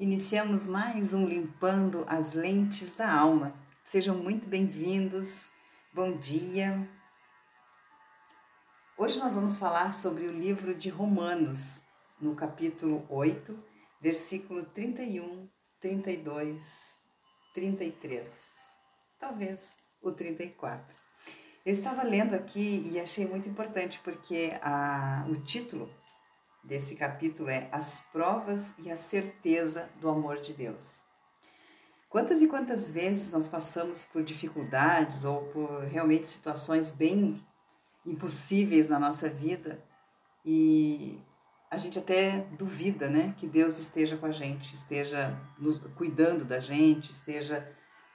Iniciamos mais um Limpando as Lentes da Alma. Sejam muito bem-vindos. Bom dia. Hoje nós vamos falar sobre o livro de Romanos, no capítulo 8, versículo 31, 32, 33. Talvez o 34. Eu estava lendo aqui e achei muito importante porque a, o título desse capítulo é As provas e a certeza do amor de Deus. Quantas e quantas vezes nós passamos por dificuldades ou por realmente situações bem impossíveis na nossa vida e a gente até duvida, né, que Deus esteja com a gente, esteja nos, cuidando da gente, esteja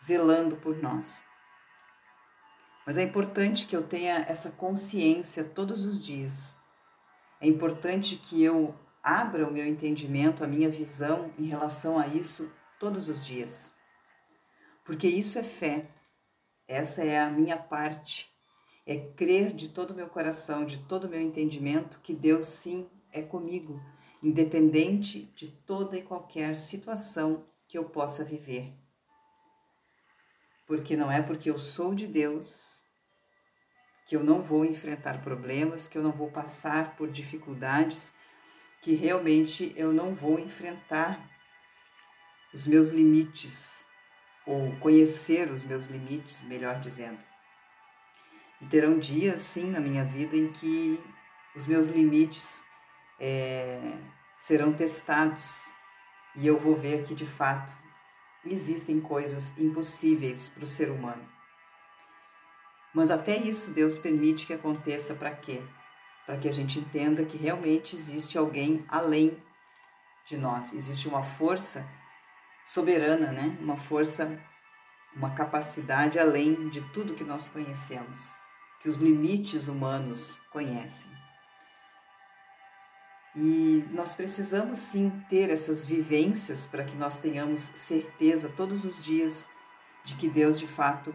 zelando por nós. Mas é importante que eu tenha essa consciência todos os dias é importante que eu abra o meu entendimento, a minha visão em relação a isso todos os dias. Porque isso é fé. Essa é a minha parte. É crer de todo o meu coração, de todo o meu entendimento que Deus sim é comigo, independente de toda e qualquer situação que eu possa viver. Porque não é porque eu sou de Deus que eu não vou enfrentar problemas, que eu não vou passar por dificuldades, que realmente eu não vou enfrentar os meus limites, ou conhecer os meus limites, melhor dizendo. E terão dias, sim, na minha vida em que os meus limites é, serão testados e eu vou ver que de fato existem coisas impossíveis para o ser humano. Mas até isso Deus permite que aconteça para quê? Para que a gente entenda que realmente existe alguém além de nós, existe uma força soberana, né? Uma força, uma capacidade além de tudo que nós conhecemos, que os limites humanos conhecem. E nós precisamos sim ter essas vivências para que nós tenhamos certeza todos os dias de que Deus de fato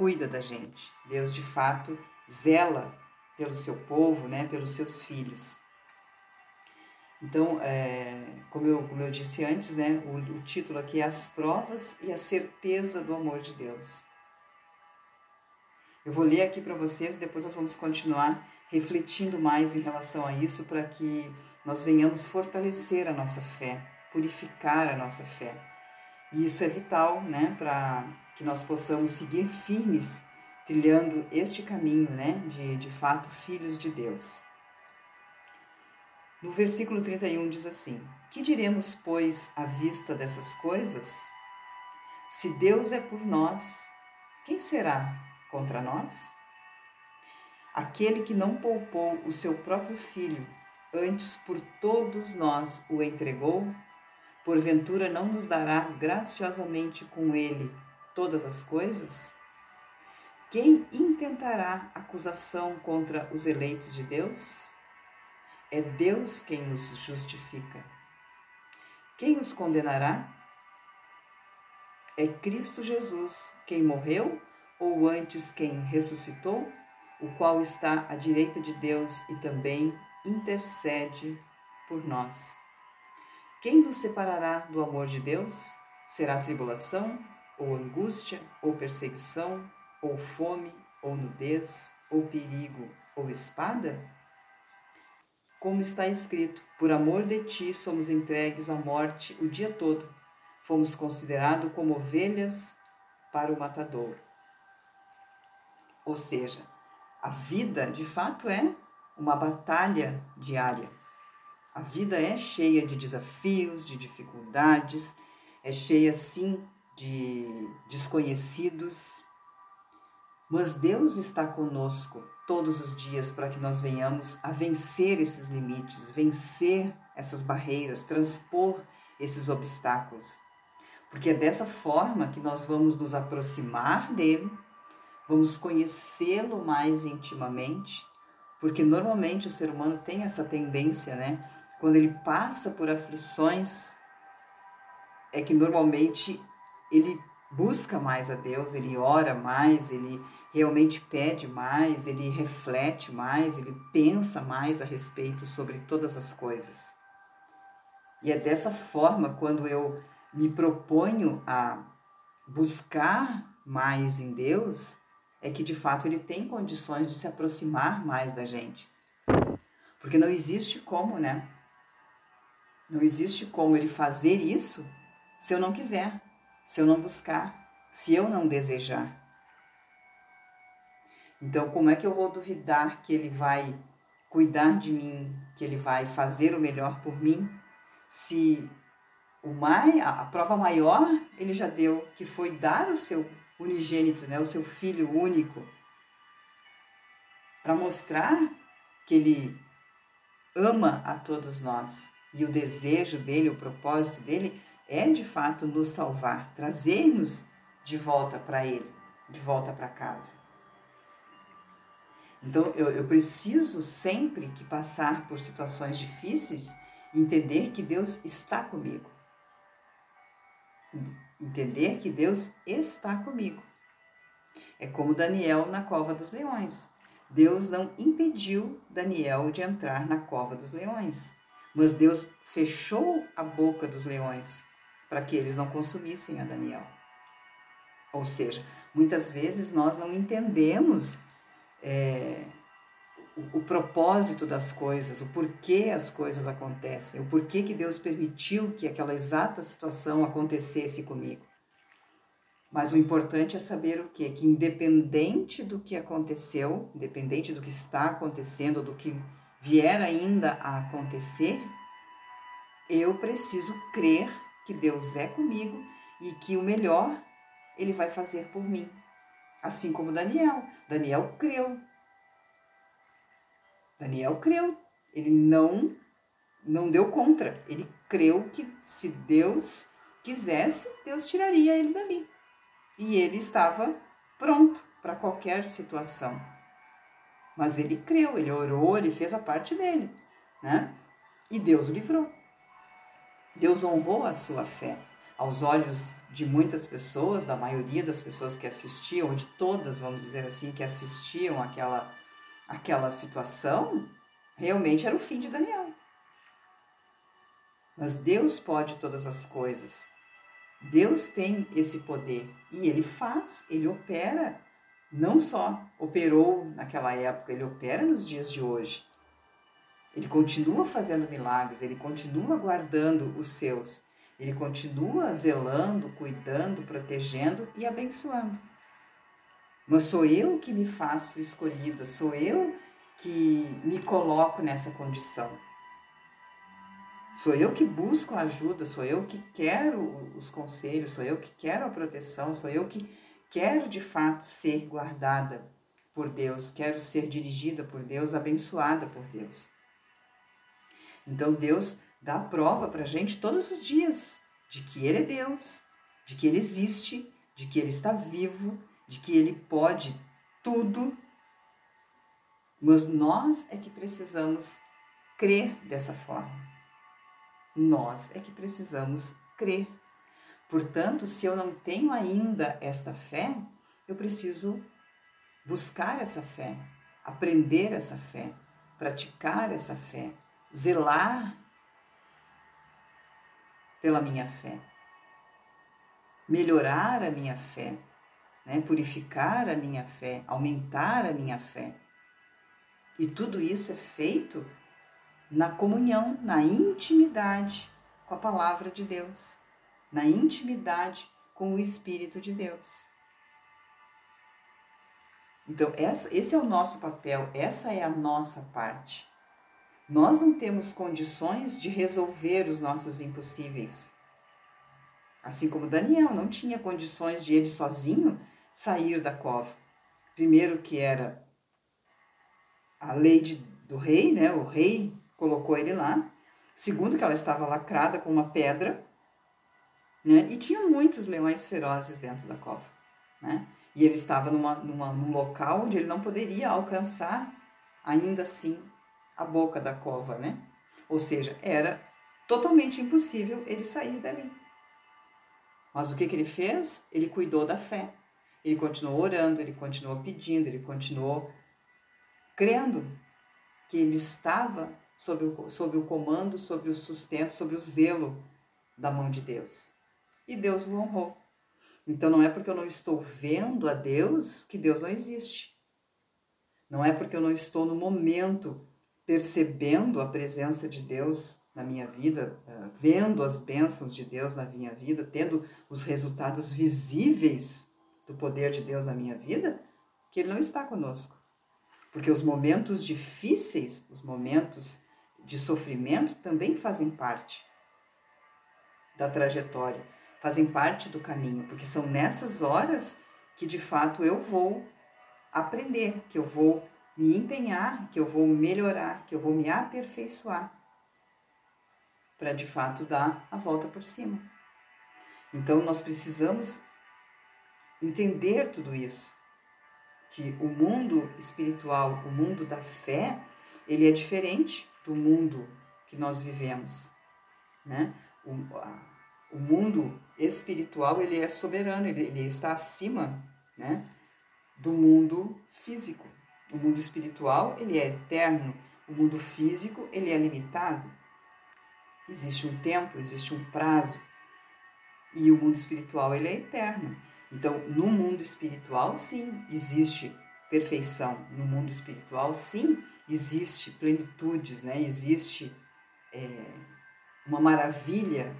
cuida da gente. Deus de fato zela pelo seu povo, né, pelos seus filhos. Então, é, como, eu, como eu disse antes, né, o, o título aqui é As Provas e a Certeza do Amor de Deus. Eu vou ler aqui para vocês, depois nós vamos continuar refletindo mais em relação a isso para que nós venhamos fortalecer a nossa fé, purificar a nossa fé. E isso é vital, né, para que nós possamos seguir firmes trilhando este caminho, né, de, de fato, filhos de Deus. No versículo 31 diz assim: Que diremos, pois, à vista dessas coisas? Se Deus é por nós, quem será contra nós? Aquele que não poupou o seu próprio filho, antes por todos nós o entregou, porventura não nos dará graciosamente com ele todas as coisas? Quem intentará acusação contra os eleitos de Deus? É Deus quem nos justifica. Quem os condenará? É Cristo Jesus quem morreu, ou antes quem ressuscitou, o qual está à direita de Deus e também intercede por nós. Quem nos separará do amor de Deus? Será tribulação, ou angústia, ou perseguição, ou fome, ou nudez, ou perigo, ou espada? Como está escrito: Por amor de ti somos entregues à morte o dia todo, fomos considerados como ovelhas para o matador. Ou seja, a vida de fato é uma batalha diária. A vida é cheia de desafios, de dificuldades, é cheia sim de desconhecidos, mas Deus está conosco todos os dias para que nós venhamos a vencer esses limites, vencer essas barreiras, transpor esses obstáculos. Porque é dessa forma que nós vamos nos aproximar dele, vamos conhecê-lo mais intimamente, porque normalmente o ser humano tem essa tendência, né? Quando ele passa por aflições, é que normalmente ele busca mais a Deus, ele ora mais, ele realmente pede mais, ele reflete mais, ele pensa mais a respeito sobre todas as coisas. E é dessa forma quando eu me proponho a buscar mais em Deus, é que de fato ele tem condições de se aproximar mais da gente. Porque não existe como, né? Não existe como ele fazer isso se eu não quiser, se eu não buscar, se eu não desejar. Então, como é que eu vou duvidar que ele vai cuidar de mim, que ele vai fazer o melhor por mim, se o mai, a prova maior ele já deu, que foi dar o seu unigênito, né, o seu filho único, para mostrar que ele ama a todos nós e o desejo dele, o propósito dele é de fato nos salvar, trazer-nos de volta para ele, de volta para casa. Então eu, eu preciso sempre que passar por situações difíceis entender que Deus está comigo. Entender que Deus está comigo. É como Daniel na cova dos leões. Deus não impediu Daniel de entrar na cova dos leões, mas Deus fechou a boca dos leões para que eles não consumissem a Daniel. Ou seja, muitas vezes nós não entendemos é, o, o, propósito das coisas, o porquê as coisas acontecem, o porquê que Deus permitiu que aquela exata situação acontecesse comigo. Mas o importante é saber o quê? Que independente do que aconteceu, independente do que está acontecendo, do que vier ainda a acontecer, eu preciso crer que Deus é comigo e que o melhor ele vai fazer por mim. Assim como Daniel. Daniel creu. Daniel creu. Ele não não deu contra. Ele creu que se Deus quisesse, Deus tiraria ele dali. E ele estava pronto para qualquer situação. Mas ele creu, ele orou, ele fez a parte dele, né? E Deus o livrou. Deus honrou a sua fé aos olhos de muitas pessoas, da maioria das pessoas que assistiam, ou de todas, vamos dizer assim, que assistiam aquela, aquela situação, realmente era o fim de Daniel. Mas Deus pode todas as coisas. Deus tem esse poder e ele faz, ele opera. Não só operou naquela época, ele opera nos dias de hoje. Ele continua fazendo milagres, ele continua guardando os seus. Ele continua zelando, cuidando, protegendo e abençoando. Mas sou eu que me faço escolhida, sou eu que me coloco nessa condição. Sou eu que busco ajuda, sou eu que quero os conselhos, sou eu que quero a proteção, sou eu que quero de fato ser guardada por Deus, quero ser dirigida por Deus, abençoada por Deus. Então Deus dá prova para a gente todos os dias de que Ele é Deus, de que Ele existe, de que Ele está vivo, de que Ele pode tudo. Mas nós é que precisamos crer dessa forma. Nós é que precisamos crer. Portanto, se eu não tenho ainda esta fé, eu preciso buscar essa fé, aprender essa fé, praticar essa fé, zelar pela minha fé, melhorar a minha fé, né? purificar a minha fé, aumentar a minha fé. E tudo isso é feito na comunhão, na intimidade com a palavra de Deus, na intimidade com o Espírito de Deus. Então, esse é o nosso papel, essa é a nossa parte. Nós não temos condições de resolver os nossos impossíveis. Assim como Daniel não tinha condições de ele sozinho sair da cova. Primeiro que era a lei de, do rei, né? O rei colocou ele lá. Segundo que ela estava lacrada com uma pedra, né? E tinha muitos leões ferozes dentro da cova, né? E ele estava numa, numa, num local onde ele não poderia alcançar, ainda assim, a boca da cova, né? Ou seja, era totalmente impossível ele sair dali. Mas o que, que ele fez? Ele cuidou da fé. Ele continuou orando, ele continuou pedindo, ele continuou crendo que ele estava sob o, sob o comando, sobre o sustento, sobre o zelo da mão de Deus. E Deus o honrou. Então não é porque eu não estou vendo a Deus que Deus não existe. Não é porque eu não estou no momento percebendo a presença de Deus na minha vida, eh, vendo as bênçãos de Deus na minha vida, tendo os resultados visíveis do poder de Deus na minha vida, que Ele não está conosco. Porque os momentos difíceis, os momentos de sofrimento também fazem parte da trajetória, fazem parte do caminho, porque são nessas horas que de fato eu vou aprender, que eu vou me empenhar, que eu vou melhorar, que eu vou me aperfeiçoar para de fato dar a volta por cima. Então nós precisamos entender tudo isso, que o mundo espiritual, o mundo da fé, ele é diferente do mundo que nós vivemos, né? O, a, o mundo espiritual ele é soberano, ele, ele está acima, né, do mundo físico. O mundo espiritual ele é eterno, o mundo físico ele é limitado. Existe um tempo, existe um prazo. E o mundo espiritual ele é eterno. Então, no mundo espiritual, sim, existe perfeição. No mundo espiritual, sim, existe plenitudes, né? Existe é, uma maravilha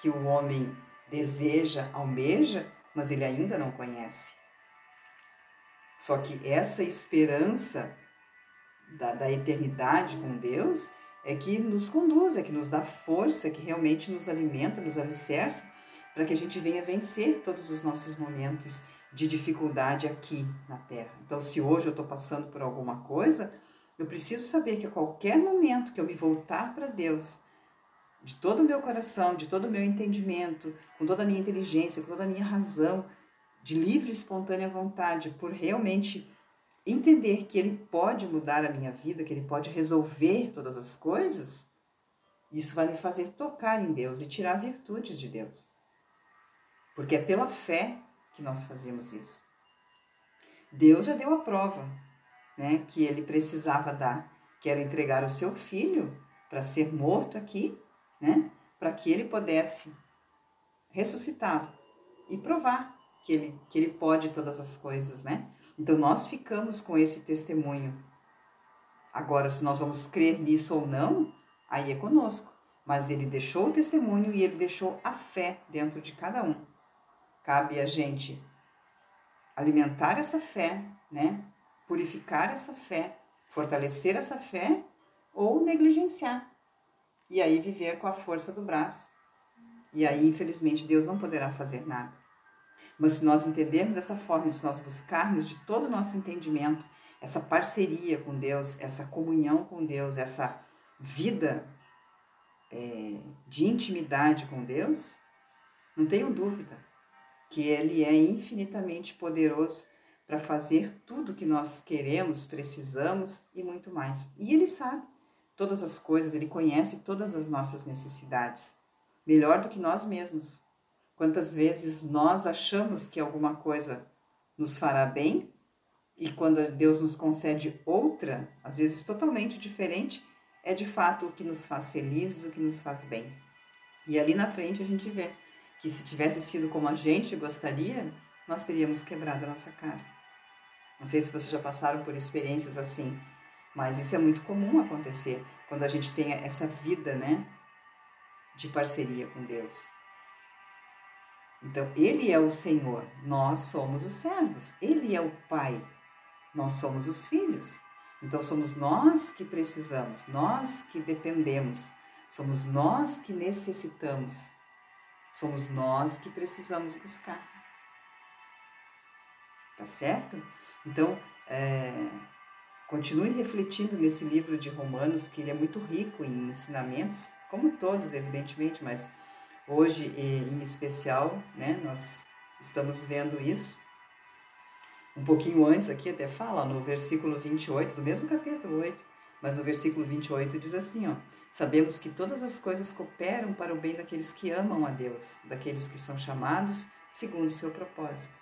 que o homem deseja, almeja, mas ele ainda não conhece. Só que essa esperança da, da eternidade com Deus é que nos conduz, é que nos dá força, que realmente nos alimenta, nos alicerça, para que a gente venha vencer todos os nossos momentos de dificuldade aqui na Terra. Então, se hoje eu estou passando por alguma coisa, eu preciso saber que a qualquer momento que eu me voltar para Deus, de todo o meu coração, de todo o meu entendimento, com toda a minha inteligência, com toda a minha razão, de livre e espontânea vontade, por realmente entender que Ele pode mudar a minha vida, que Ele pode resolver todas as coisas, isso vai me fazer tocar em Deus e tirar virtudes de Deus. Porque é pela fé que nós fazemos isso. Deus já deu a prova né, que ele precisava dar, que era entregar o seu filho para ser morto aqui, né, para que ele pudesse ressuscitá-lo e provar que ele, que ele pode todas as coisas, né? Então nós ficamos com esse testemunho. Agora, se nós vamos crer nisso ou não, aí é conosco. Mas ele deixou o testemunho e ele deixou a fé dentro de cada um. Cabe a gente alimentar essa fé, né? Purificar essa fé, fortalecer essa fé ou negligenciar. E aí viver com a força do braço. E aí, infelizmente, Deus não poderá fazer nada. Mas se nós entendermos dessa forma, se nós buscarmos de todo o nosso entendimento essa parceria com Deus, essa comunhão com Deus, essa vida é, de intimidade com Deus, não tenho dúvida que Ele é infinitamente poderoso para fazer tudo que nós queremos, precisamos e muito mais. E Ele sabe todas as coisas, Ele conhece todas as nossas necessidades, melhor do que nós mesmos. Quantas vezes nós achamos que alguma coisa nos fará bem e quando Deus nos concede outra, às vezes totalmente diferente, é de fato o que nos faz felizes, o que nos faz bem. E ali na frente a gente vê que se tivesse sido como a gente gostaria, nós teríamos quebrado a nossa cara. Não sei se vocês já passaram por experiências assim, mas isso é muito comum acontecer quando a gente tem essa vida, né, de parceria com Deus. Então, Ele é o Senhor, nós somos os servos, Ele é o Pai, nós somos os filhos. Então, somos nós que precisamos, nós que dependemos, somos nós que necessitamos, somos nós que precisamos buscar. Tá certo? Então, é, continue refletindo nesse livro de Romanos, que ele é muito rico em ensinamentos, como todos, evidentemente, mas Hoje, em especial, né, nós estamos vendo isso. Um pouquinho antes aqui até fala, no versículo 28, do mesmo capítulo 8, mas no versículo 28 diz assim, ó, Sabemos que todas as coisas cooperam para o bem daqueles que amam a Deus, daqueles que são chamados segundo o seu propósito.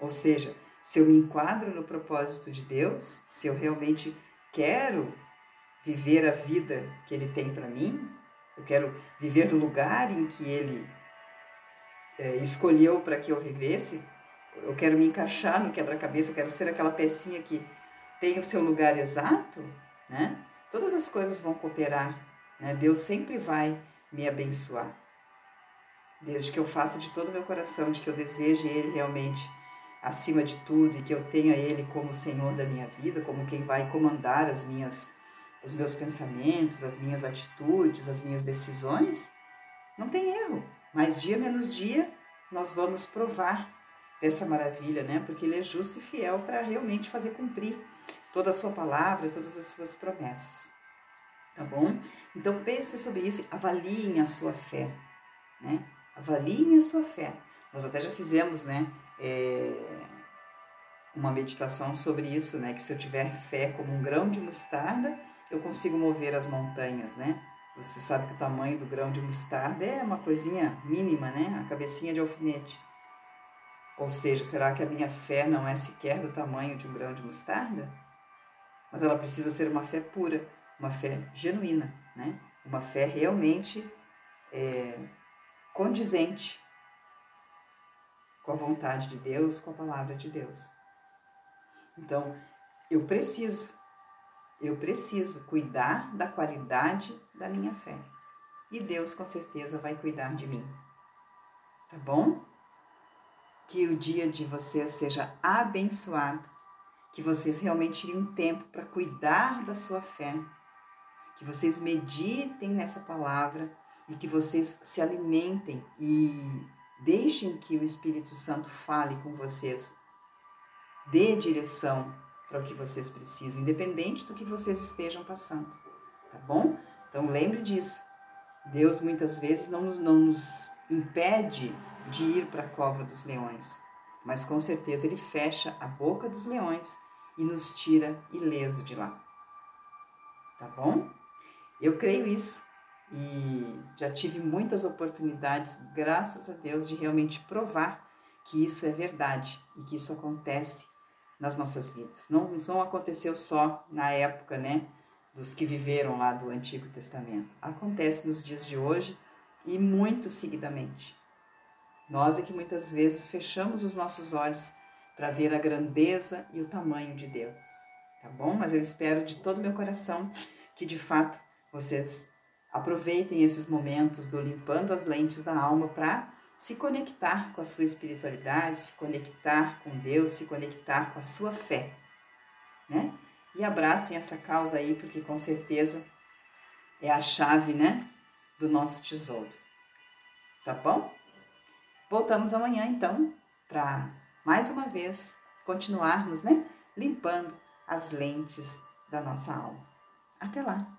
Ou seja, se eu me enquadro no propósito de Deus, se eu realmente quero viver a vida que Ele tem para mim, eu quero viver no lugar em que Ele é, escolheu para que eu vivesse, eu quero me encaixar no quebra-cabeça, eu quero ser aquela pecinha que tem o seu lugar exato, né? Todas as coisas vão cooperar, né? Deus sempre vai me abençoar. Desde que eu faça de todo o meu coração, de que eu deseje Ele realmente acima de tudo e que eu tenha Ele como Senhor da minha vida, como quem vai comandar as minhas, os meus pensamentos, as minhas atitudes, as minhas decisões, não tem erro. Mas dia menos dia nós vamos provar dessa maravilha, né? Porque Ele é justo e fiel para realmente fazer cumprir toda a sua palavra, todas as suas promessas. Tá bom? Então pense sobre isso, avaliem a sua fé, né? Avaliem a sua fé. Nós até já fizemos, né? É, uma meditação sobre isso, né? Que se eu tiver fé como um grão de mostarda, eu consigo mover as montanhas, né? Você sabe que o tamanho do grão de mostarda é uma coisinha mínima, né? A cabecinha de alfinete. Ou seja, será que a minha fé não é sequer do tamanho de um grão de mostarda? Mas ela precisa ser uma fé pura, uma fé genuína, né? Uma fé realmente é, condizente com a vontade de Deus, com a palavra de Deus. Então, eu preciso, eu preciso cuidar da qualidade da minha fé. E Deus com certeza vai cuidar de mim. Tá bom? Que o dia de vocês seja abençoado, que vocês realmente um tempo para cuidar da sua fé, que vocês meditem nessa palavra e que vocês se alimentem e Deixem que o Espírito Santo fale com vocês. Dê direção para o que vocês precisam, independente do que vocês estejam passando. Tá bom? Então lembre disso. Deus muitas vezes não, não nos impede de ir para a cova dos leões, mas com certeza Ele fecha a boca dos leões e nos tira ileso de lá. Tá bom? Eu creio isso e já tive muitas oportunidades, graças a Deus, de realmente provar que isso é verdade e que isso acontece nas nossas vidas. Não, não aconteceu só na época, né, dos que viveram lá do Antigo Testamento. Acontece nos dias de hoje e muito seguidamente. Nós é que muitas vezes fechamos os nossos olhos para ver a grandeza e o tamanho de Deus, tá bom? Mas eu espero de todo meu coração que de fato vocês Aproveitem esses momentos do limpando as lentes da alma para se conectar com a sua espiritualidade, se conectar com Deus, se conectar com a sua fé, né? E abracem essa causa aí, porque com certeza é a chave, né, do nosso tesouro. Tá bom? Voltamos amanhã então para mais uma vez continuarmos, né, limpando as lentes da nossa alma. Até lá.